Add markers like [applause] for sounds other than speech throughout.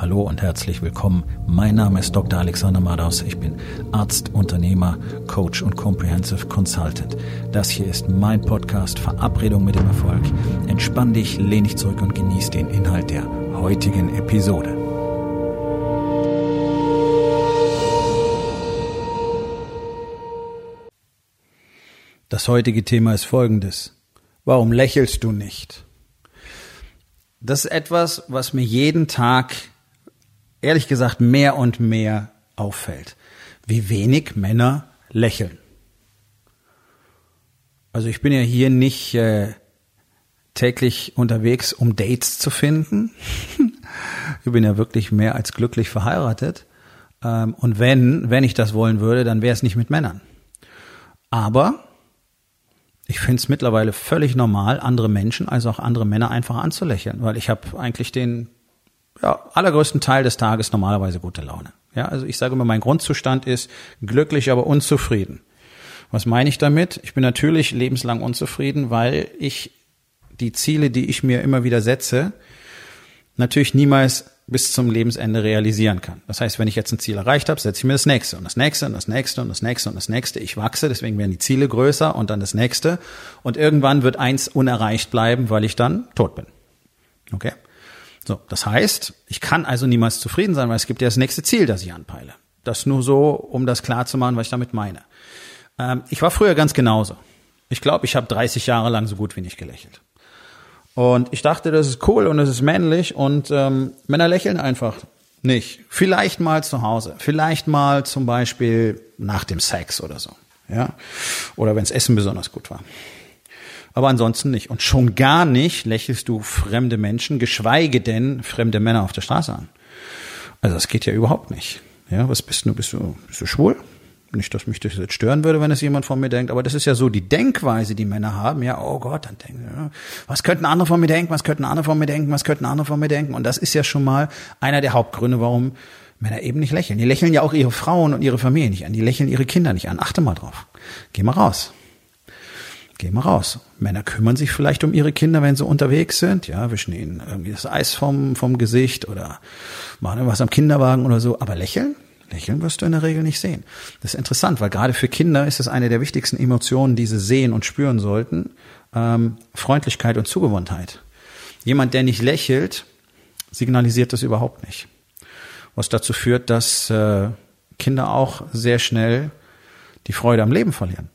Hallo und herzlich willkommen. Mein Name ist Dr. Alexander Madaus. Ich bin Arzt, Unternehmer, Coach und Comprehensive Consultant. Das hier ist mein Podcast Verabredung mit dem Erfolg. Entspann dich, lehn dich zurück und genieß den Inhalt der heutigen Episode. Das heutige Thema ist folgendes. Warum lächelst du nicht? Das ist etwas, was mir jeden Tag ehrlich gesagt mehr und mehr auffällt, wie wenig Männer lächeln. Also ich bin ja hier nicht äh, täglich unterwegs, um Dates zu finden. [laughs] ich bin ja wirklich mehr als glücklich verheiratet. Ähm, und wenn, wenn ich das wollen würde, dann wäre es nicht mit Männern. Aber ich finde es mittlerweile völlig normal, andere Menschen, also auch andere Männer einfach anzulächeln, weil ich habe eigentlich den ja, allergrößten Teil des Tages normalerweise gute Laune. Ja, also ich sage immer, mein Grundzustand ist glücklich, aber unzufrieden. Was meine ich damit? Ich bin natürlich lebenslang unzufrieden, weil ich die Ziele, die ich mir immer wieder setze, natürlich niemals bis zum Lebensende realisieren kann. Das heißt, wenn ich jetzt ein Ziel erreicht habe, setze ich mir das nächste und das nächste und das nächste und das nächste und das nächste. Ich wachse, deswegen werden die Ziele größer und dann das nächste. Und irgendwann wird eins unerreicht bleiben, weil ich dann tot bin. Okay? So, das heißt, ich kann also niemals zufrieden sein, weil es gibt ja das nächste Ziel, das ich anpeile. Das nur so, um das klar zu machen, was ich damit meine. Ähm, ich war früher ganz genauso. Ich glaube, ich habe 30 Jahre lang so gut wie nicht gelächelt. Und ich dachte, das ist cool und das ist männlich und ähm, Männer lächeln einfach nicht. Vielleicht mal zu Hause, vielleicht mal zum Beispiel nach dem Sex oder so, ja, oder wenns Essen besonders gut war aber ansonsten nicht. Und schon gar nicht lächelst du fremde Menschen, geschweige denn fremde Männer auf der Straße an. Also das geht ja überhaupt nicht. Ja, was bist du? Bist du, bist du schwul? Nicht, dass mich das jetzt stören würde, wenn es jemand von mir denkt, aber das ist ja so die Denkweise, die Männer haben. Ja, oh Gott, dann denken, ja, was könnten andere von mir denken, was könnten andere von mir denken, was könnten andere von mir denken? Und das ist ja schon mal einer der Hauptgründe, warum Männer eben nicht lächeln. Die lächeln ja auch ihre Frauen und ihre Familie nicht an. Die lächeln ihre Kinder nicht an. Achte mal drauf. Geh mal raus. Geh mal raus. Männer kümmern sich vielleicht um ihre Kinder, wenn sie unterwegs sind, ja, wischen ihnen irgendwie das Eis vom, vom Gesicht oder machen irgendwas am Kinderwagen oder so. Aber lächeln? Lächeln wirst du in der Regel nicht sehen. Das ist interessant, weil gerade für Kinder ist es eine der wichtigsten Emotionen, die sie sehen und spüren sollten. Ähm, Freundlichkeit und Zugewandtheit. Jemand, der nicht lächelt, signalisiert das überhaupt nicht. Was dazu führt, dass äh, Kinder auch sehr schnell die Freude am Leben verlieren.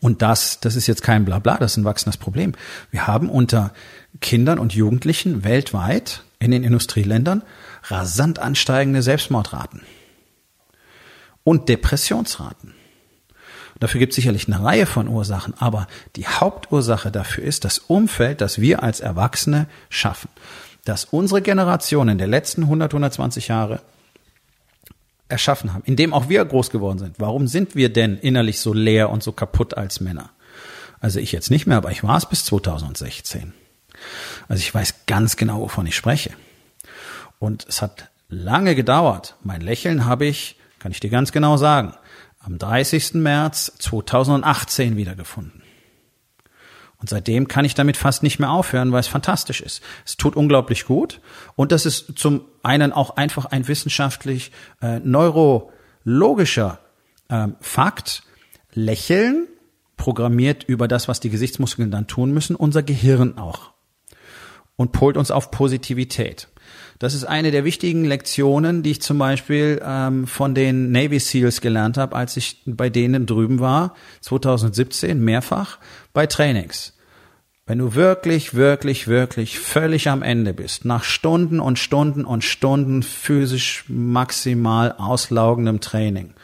Und das, das ist jetzt kein Blabla, das ist ein wachsendes Problem. Wir haben unter Kindern und Jugendlichen weltweit in den Industrieländern rasant ansteigende Selbstmordraten und Depressionsraten. Dafür gibt es sicherlich eine Reihe von Ursachen, aber die Hauptursache dafür ist das Umfeld, das wir als Erwachsene schaffen. Dass unsere Generation in der letzten 100, 120 Jahre erschaffen haben, in dem auch wir groß geworden sind. Warum sind wir denn innerlich so leer und so kaputt als Männer? Also ich jetzt nicht mehr, aber ich war es bis 2016. Also ich weiß ganz genau, wovon ich spreche. Und es hat lange gedauert. Mein Lächeln habe ich, kann ich dir ganz genau sagen, am 30. März 2018 wiedergefunden. Und seitdem kann ich damit fast nicht mehr aufhören, weil es fantastisch ist. Es tut unglaublich gut. Und das ist zum einen auch einfach ein wissenschaftlich äh, neurologischer äh, Fakt. Lächeln programmiert über das, was die Gesichtsmuskeln dann tun müssen, unser Gehirn auch. Und polt uns auf Positivität. Das ist eine der wichtigen Lektionen, die ich zum Beispiel ähm, von den Navy SEALs gelernt habe, als ich bei denen drüben war, 2017 mehrfach bei Trainings. Wenn du wirklich, wirklich, wirklich völlig am Ende bist, nach Stunden und Stunden und Stunden physisch maximal auslaugendem Training,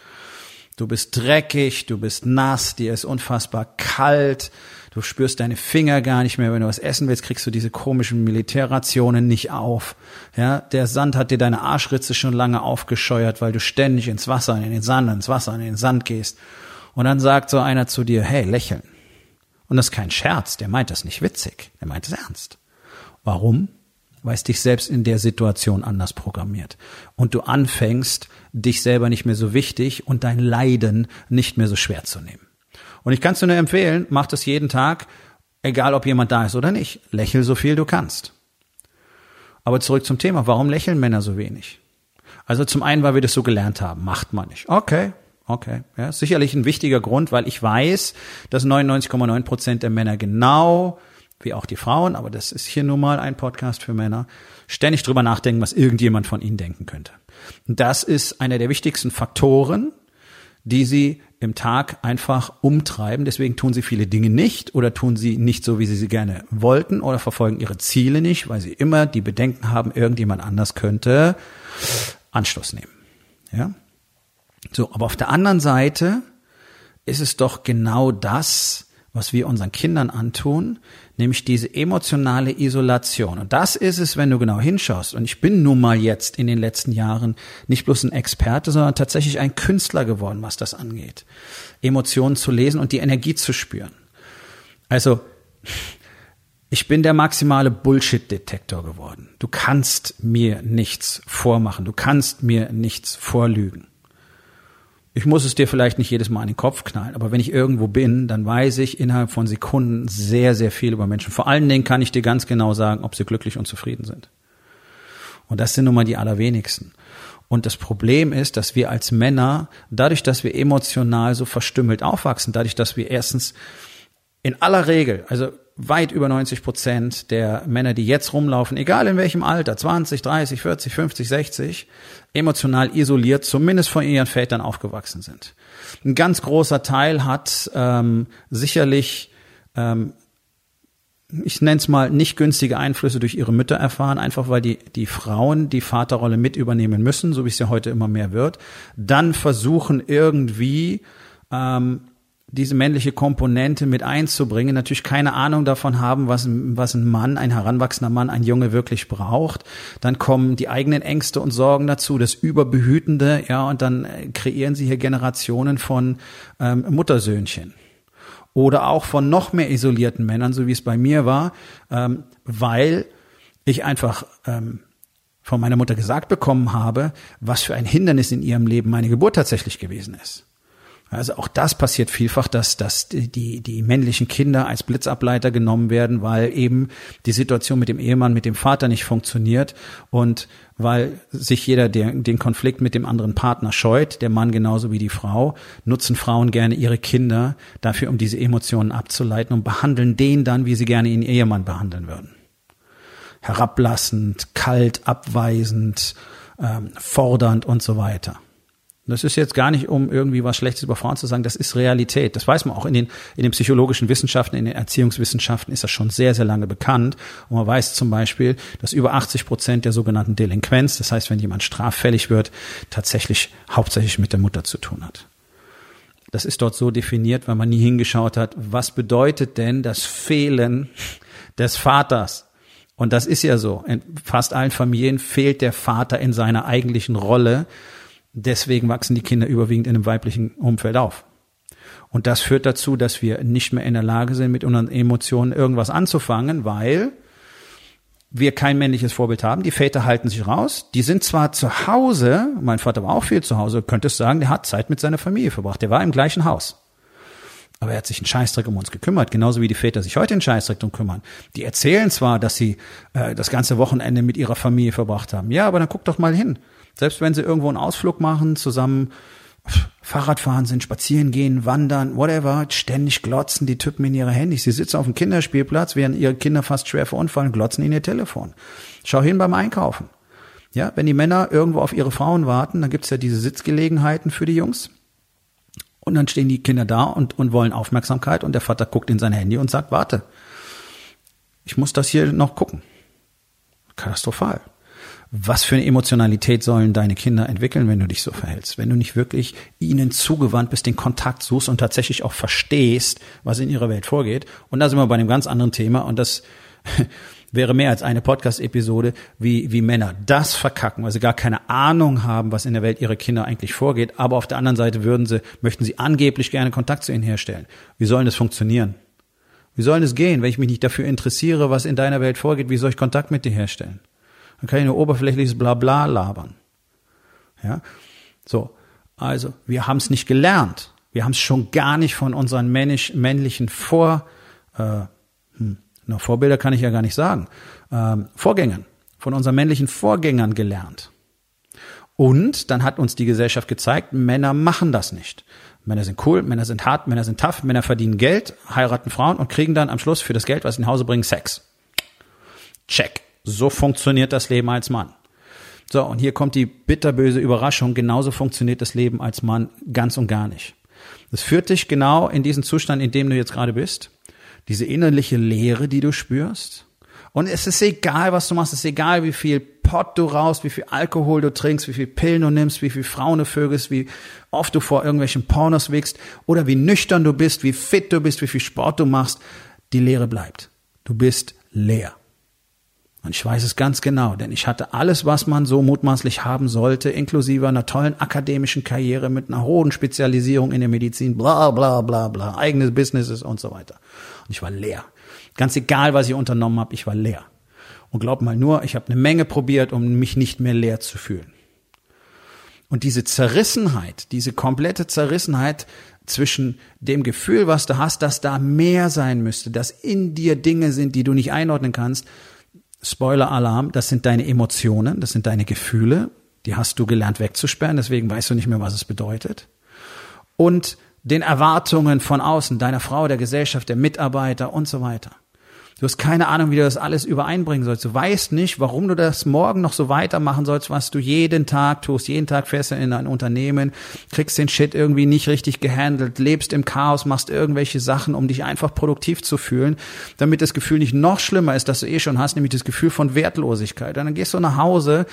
du bist dreckig, du bist nass, dir ist unfassbar kalt, Du spürst deine Finger gar nicht mehr. Wenn du was essen willst, kriegst du diese komischen Militärrationen nicht auf. Ja, der Sand hat dir deine Arschritze schon lange aufgescheuert, weil du ständig ins Wasser, in den Sand, ins Wasser, in den Sand gehst. Und dann sagt so einer zu dir, hey, lächeln. Und das ist kein Scherz, der meint das nicht witzig, der meint es ernst. Warum? Weil es dich selbst in der Situation anders programmiert. Und du anfängst, dich selber nicht mehr so wichtig und dein Leiden nicht mehr so schwer zu nehmen. Und ich kann es dir nur empfehlen, mach das jeden Tag, egal ob jemand da ist oder nicht. Lächel so viel du kannst. Aber zurück zum Thema, warum lächeln Männer so wenig? Also zum einen, weil wir das so gelernt haben, macht man nicht. Okay, okay. Ja, sicherlich ein wichtiger Grund, weil ich weiß, dass 99,9 Prozent der Männer genau wie auch die Frauen, aber das ist hier nun mal ein Podcast für Männer, ständig drüber nachdenken, was irgendjemand von ihnen denken könnte. Das ist einer der wichtigsten Faktoren, die sie im Tag einfach umtreiben. Deswegen tun sie viele Dinge nicht oder tun sie nicht so, wie sie sie gerne wollten oder verfolgen ihre Ziele nicht, weil sie immer die Bedenken haben, irgendjemand anders könnte Anschluss nehmen. Ja? So, aber auf der anderen Seite ist es doch genau das, was wir unseren Kindern antun, nämlich diese emotionale Isolation. Und das ist es, wenn du genau hinschaust. Und ich bin nun mal jetzt in den letzten Jahren nicht bloß ein Experte, sondern tatsächlich ein Künstler geworden, was das angeht. Emotionen zu lesen und die Energie zu spüren. Also, ich bin der maximale Bullshit-Detektor geworden. Du kannst mir nichts vormachen. Du kannst mir nichts vorlügen. Ich muss es dir vielleicht nicht jedes Mal in den Kopf knallen, aber wenn ich irgendwo bin, dann weiß ich innerhalb von Sekunden sehr, sehr viel über Menschen. Vor allen Dingen kann ich dir ganz genau sagen, ob sie glücklich und zufrieden sind. Und das sind nun mal die allerwenigsten. Und das Problem ist, dass wir als Männer, dadurch, dass wir emotional so verstümmelt aufwachsen, dadurch, dass wir erstens in aller Regel, also weit über 90 Prozent der Männer, die jetzt rumlaufen, egal in welchem Alter, 20, 30, 40, 50, 60, emotional isoliert, zumindest von ihren Vätern aufgewachsen sind. Ein ganz großer Teil hat ähm, sicherlich, ähm, ich nenne es mal, nicht günstige Einflüsse durch ihre Mütter erfahren, einfach weil die, die Frauen die Vaterrolle mit übernehmen müssen, so wie es ja heute immer mehr wird, dann versuchen irgendwie ähm, diese männliche Komponente mit einzubringen, natürlich keine Ahnung davon haben, was, was ein Mann, ein heranwachsender Mann, ein Junge wirklich braucht. Dann kommen die eigenen Ängste und Sorgen dazu, das Überbehütende, ja, und dann äh, kreieren sie hier Generationen von ähm, Muttersöhnchen. Oder auch von noch mehr isolierten Männern, so wie es bei mir war, ähm, weil ich einfach ähm, von meiner Mutter gesagt bekommen habe, was für ein Hindernis in ihrem Leben meine Geburt tatsächlich gewesen ist. Also auch das passiert vielfach, dass, dass die, die männlichen Kinder als Blitzableiter genommen werden, weil eben die Situation mit dem Ehemann, mit dem Vater nicht funktioniert und weil sich jeder den, den Konflikt mit dem anderen Partner scheut, der Mann genauso wie die Frau, nutzen Frauen gerne ihre Kinder dafür, um diese Emotionen abzuleiten und behandeln den dann, wie sie gerne ihren Ehemann behandeln würden. Herablassend, kalt, abweisend, ähm, fordernd und so weiter. Das ist jetzt gar nicht, um irgendwie was Schlechtes über Frauen zu sagen, das ist Realität. Das weiß man auch in den, in den psychologischen Wissenschaften, in den Erziehungswissenschaften ist das schon sehr, sehr lange bekannt. Und man weiß zum Beispiel, dass über 80 Prozent der sogenannten Delinquenz, das heißt, wenn jemand straffällig wird, tatsächlich hauptsächlich mit der Mutter zu tun hat. Das ist dort so definiert, weil man nie hingeschaut hat, was bedeutet denn das Fehlen des Vaters? Und das ist ja so. In fast allen Familien fehlt der Vater in seiner eigentlichen Rolle Deswegen wachsen die Kinder überwiegend in einem weiblichen Umfeld auf. Und das führt dazu, dass wir nicht mehr in der Lage sind, mit unseren Emotionen irgendwas anzufangen, weil wir kein männliches Vorbild haben. Die Väter halten sich raus. Die sind zwar zu Hause, mein Vater war auch viel zu Hause, könnte es sagen, der hat Zeit mit seiner Familie verbracht. Der war im gleichen Haus. Aber er hat sich einen Scheißdreck um uns gekümmert, genauso wie die Väter sich heute einen Scheißdreck um kümmern. Die erzählen zwar, dass sie äh, das ganze Wochenende mit ihrer Familie verbracht haben. Ja, aber dann guck doch mal hin. Selbst wenn sie irgendwo einen Ausflug machen, zusammen Fahrrad fahren sind, spazieren gehen, wandern, whatever, ständig glotzen die Typen in ihre Handys. Sie sitzen auf dem Kinderspielplatz, während ihre Kinder fast schwer verunfallen, glotzen in ihr Telefon. Schau hin beim Einkaufen. Ja, wenn die Männer irgendwo auf ihre Frauen warten, dann gibt's ja diese Sitzgelegenheiten für die Jungs. Und dann stehen die Kinder da und, und wollen Aufmerksamkeit und der Vater guckt in sein Handy und sagt, warte, ich muss das hier noch gucken. Katastrophal was für eine Emotionalität sollen deine Kinder entwickeln, wenn du dich so verhältst? Wenn du nicht wirklich ihnen zugewandt bist, den Kontakt suchst und tatsächlich auch verstehst, was in ihrer Welt vorgeht. Und da sind wir bei einem ganz anderen Thema und das [laughs] wäre mehr als eine Podcast-Episode, wie, wie Männer das verkacken, weil sie gar keine Ahnung haben, was in der Welt ihrer Kinder eigentlich vorgeht. Aber auf der anderen Seite würden sie, möchten sie angeblich gerne Kontakt zu ihnen herstellen. Wie soll das funktionieren? Wie soll es gehen, wenn ich mich nicht dafür interessiere, was in deiner Welt vorgeht? Wie soll ich Kontakt mit dir herstellen? Dann kann ich nur oberflächliches Blabla labern. Ja, so. Also, wir haben es nicht gelernt. Wir haben es schon gar nicht von unseren männlich, männlichen Vor, äh, hm, na, Vorbilder kann ich ja gar nicht sagen, ähm, Vorgängern, von unseren männlichen Vorgängern gelernt. Und dann hat uns die Gesellschaft gezeigt, Männer machen das nicht. Männer sind cool, Männer sind hart, Männer sind tough, Männer verdienen Geld, heiraten Frauen und kriegen dann am Schluss für das Geld, was sie nach Hause bringen, Sex. Check. So funktioniert das Leben als Mann. So, und hier kommt die bitterböse Überraschung. Genauso funktioniert das Leben als Mann ganz und gar nicht. Das führt dich genau in diesen Zustand, in dem du jetzt gerade bist. Diese innerliche Leere, die du spürst. Und es ist egal, was du machst. Es ist egal, wie viel Pott du raus, wie viel Alkohol du trinkst, wie viel Pillen du nimmst, wie viel Frauen du vögelst, wie oft du vor irgendwelchen Pornos wickst oder wie nüchtern du bist, wie fit du bist, wie viel Sport du machst. Die Leere bleibt. Du bist leer. Und ich weiß es ganz genau, denn ich hatte alles, was man so mutmaßlich haben sollte, inklusive einer tollen akademischen Karriere mit einer hohen Spezialisierung in der Medizin, bla bla bla bla, eigenes Businesses und so weiter. Und ich war leer. Ganz egal, was ich unternommen habe, ich war leer. Und glaub mal nur, ich habe eine Menge probiert, um mich nicht mehr leer zu fühlen. Und diese Zerrissenheit, diese komplette Zerrissenheit zwischen dem Gefühl, was du hast, dass da mehr sein müsste, dass in dir Dinge sind, die du nicht einordnen kannst, Spoiler-Alarm, das sind deine Emotionen, das sind deine Gefühle, die hast du gelernt wegzusperren, deswegen weißt du nicht mehr, was es bedeutet. Und den Erwartungen von außen, deiner Frau, der Gesellschaft, der Mitarbeiter und so weiter. Du hast keine Ahnung, wie du das alles übereinbringen sollst. Du weißt nicht, warum du das morgen noch so weitermachen sollst, was du jeden Tag tust. Jeden Tag fährst du in ein Unternehmen, kriegst den Shit irgendwie nicht richtig gehandelt, lebst im Chaos, machst irgendwelche Sachen, um dich einfach produktiv zu fühlen, damit das Gefühl nicht noch schlimmer ist, dass du eh schon hast, nämlich das Gefühl von Wertlosigkeit. Und dann gehst du nach Hause,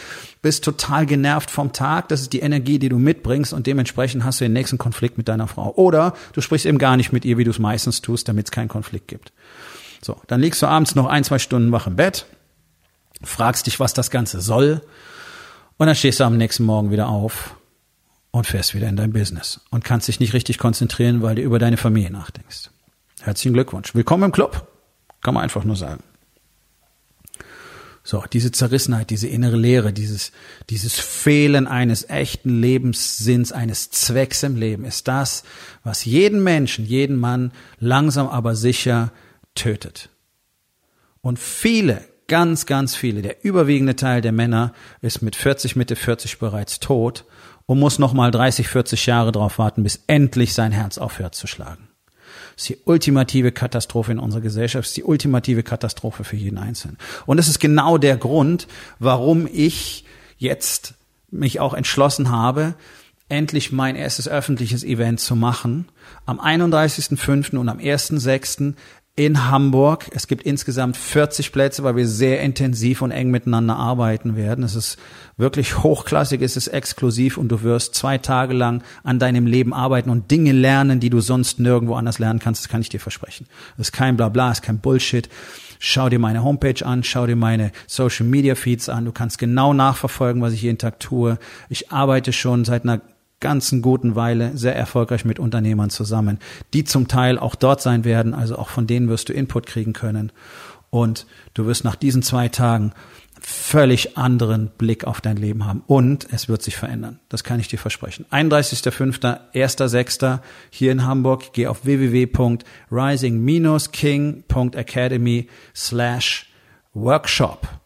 bist total genervt vom Tag. Das ist die Energie, die du mitbringst und dementsprechend hast du den nächsten Konflikt mit deiner Frau. Oder du sprichst eben gar nicht mit ihr, wie du es meistens tust, damit es keinen Konflikt gibt. So, dann liegst du abends noch ein, zwei Stunden wach im Bett, fragst dich, was das Ganze soll, und dann stehst du am nächsten Morgen wieder auf und fährst wieder in dein Business und kannst dich nicht richtig konzentrieren, weil du über deine Familie nachdenkst. Herzlichen Glückwunsch. Willkommen im Club. Kann man einfach nur sagen. So, diese Zerrissenheit, diese innere Leere, dieses, dieses Fehlen eines echten Lebenssinns, eines Zwecks im Leben ist das, was jeden Menschen, jeden Mann langsam aber sicher tötet. Und viele, ganz, ganz viele, der überwiegende Teil der Männer ist mit 40, Mitte 40 bereits tot und muss nochmal 30, 40 Jahre darauf warten, bis endlich sein Herz aufhört zu schlagen. Das ist die ultimative Katastrophe in unserer Gesellschaft, ist die ultimative Katastrophe für jeden Einzelnen. Und es ist genau der Grund, warum ich jetzt mich auch entschlossen habe, endlich mein erstes öffentliches Event zu machen. Am 31.05. und am 1.06 in Hamburg. Es gibt insgesamt 40 Plätze, weil wir sehr intensiv und eng miteinander arbeiten werden. Es ist wirklich hochklassig, es ist exklusiv und du wirst zwei Tage lang an deinem Leben arbeiten und Dinge lernen, die du sonst nirgendwo anders lernen kannst. Das kann ich dir versprechen. Das ist kein Blabla, ist kein Bullshit. Schau dir meine Homepage an, schau dir meine Social Media Feeds an. Du kannst genau nachverfolgen, was ich jeden Tag tue. Ich arbeite schon seit einer ganzen guten Weile sehr erfolgreich mit Unternehmern zusammen, die zum Teil auch dort sein werden, also auch von denen wirst du Input kriegen können. Und du wirst nach diesen zwei Tagen völlig anderen Blick auf dein Leben haben. Und es wird sich verändern. Das kann ich dir versprechen. 31.05., 1.06. hier in Hamburg. Geh auf www.rising-king.academy slash workshop.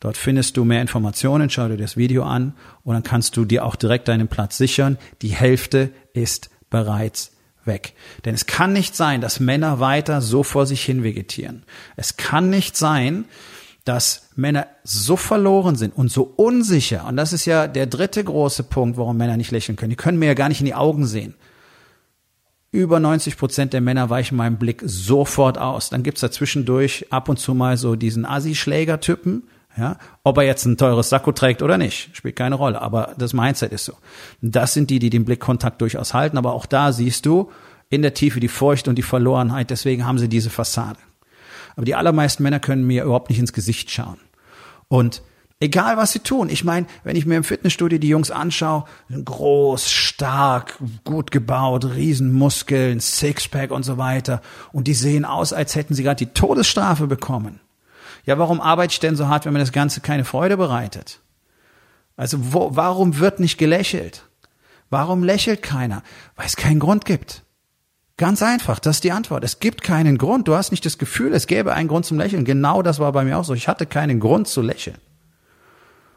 Dort findest du mehr Informationen, schau dir das Video an und dann kannst du dir auch direkt deinen Platz sichern. Die Hälfte ist bereits weg. Denn es kann nicht sein, dass Männer weiter so vor sich hin vegetieren. Es kann nicht sein, dass Männer so verloren sind und so unsicher. Und das ist ja der dritte große Punkt, warum Männer nicht lächeln können. Die können mir ja gar nicht in die Augen sehen. Über 90 Prozent der Männer weichen meinem Blick sofort aus. Dann gibt's da zwischendurch ab und zu mal so diesen Assi-Schläger-Typen, ja, ob er jetzt ein teures Sakko trägt oder nicht, spielt keine Rolle. Aber das Mindset ist so. Das sind die, die den Blickkontakt durchaus halten. Aber auch da siehst du in der Tiefe die Furcht und die Verlorenheit. Deswegen haben sie diese Fassade. Aber die allermeisten Männer können mir überhaupt nicht ins Gesicht schauen. Und egal was sie tun, ich meine, wenn ich mir im Fitnessstudio die Jungs anschaue, groß, stark, gut gebaut, Riesenmuskeln, Sixpack und so weiter. Und die sehen aus, als hätten sie gerade die Todesstrafe bekommen. Ja, warum arbeite ich denn so hart, wenn mir das Ganze keine Freude bereitet? Also wo, warum wird nicht gelächelt? Warum lächelt keiner? Weil es keinen Grund gibt. Ganz einfach, das ist die Antwort. Es gibt keinen Grund. Du hast nicht das Gefühl, es gäbe einen Grund zum Lächeln. Genau das war bei mir auch so. Ich hatte keinen Grund zu lächeln.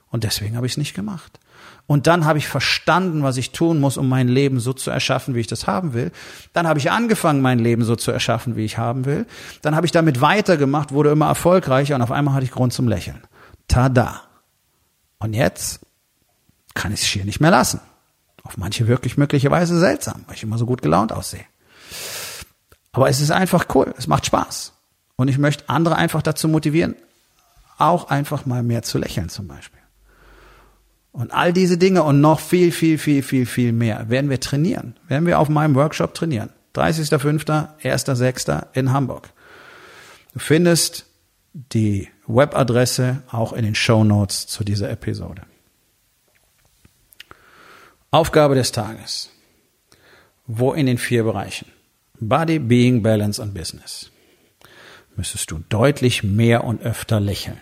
Und deswegen habe ich es nicht gemacht. Und dann habe ich verstanden, was ich tun muss, um mein Leben so zu erschaffen, wie ich das haben will. Dann habe ich angefangen, mein Leben so zu erschaffen, wie ich haben will. Dann habe ich damit weitergemacht, wurde immer erfolgreicher und auf einmal hatte ich Grund zum Lächeln. Tada. Und jetzt kann ich es hier nicht mehr lassen. Auf manche wirklich möglicherweise seltsam, weil ich immer so gut gelaunt aussehe. Aber es ist einfach cool, es macht Spaß. Und ich möchte andere einfach dazu motivieren, auch einfach mal mehr zu lächeln zum Beispiel. Und all diese Dinge und noch viel, viel, viel, viel, viel mehr werden wir trainieren. Werden wir auf meinem Workshop trainieren. 30.05., 1.06. in Hamburg. Du findest die Webadresse auch in den Show Notes zu dieser Episode. Aufgabe des Tages. Wo in den vier Bereichen? Body, Being, Balance und Business. Müsstest du deutlich mehr und öfter lächeln.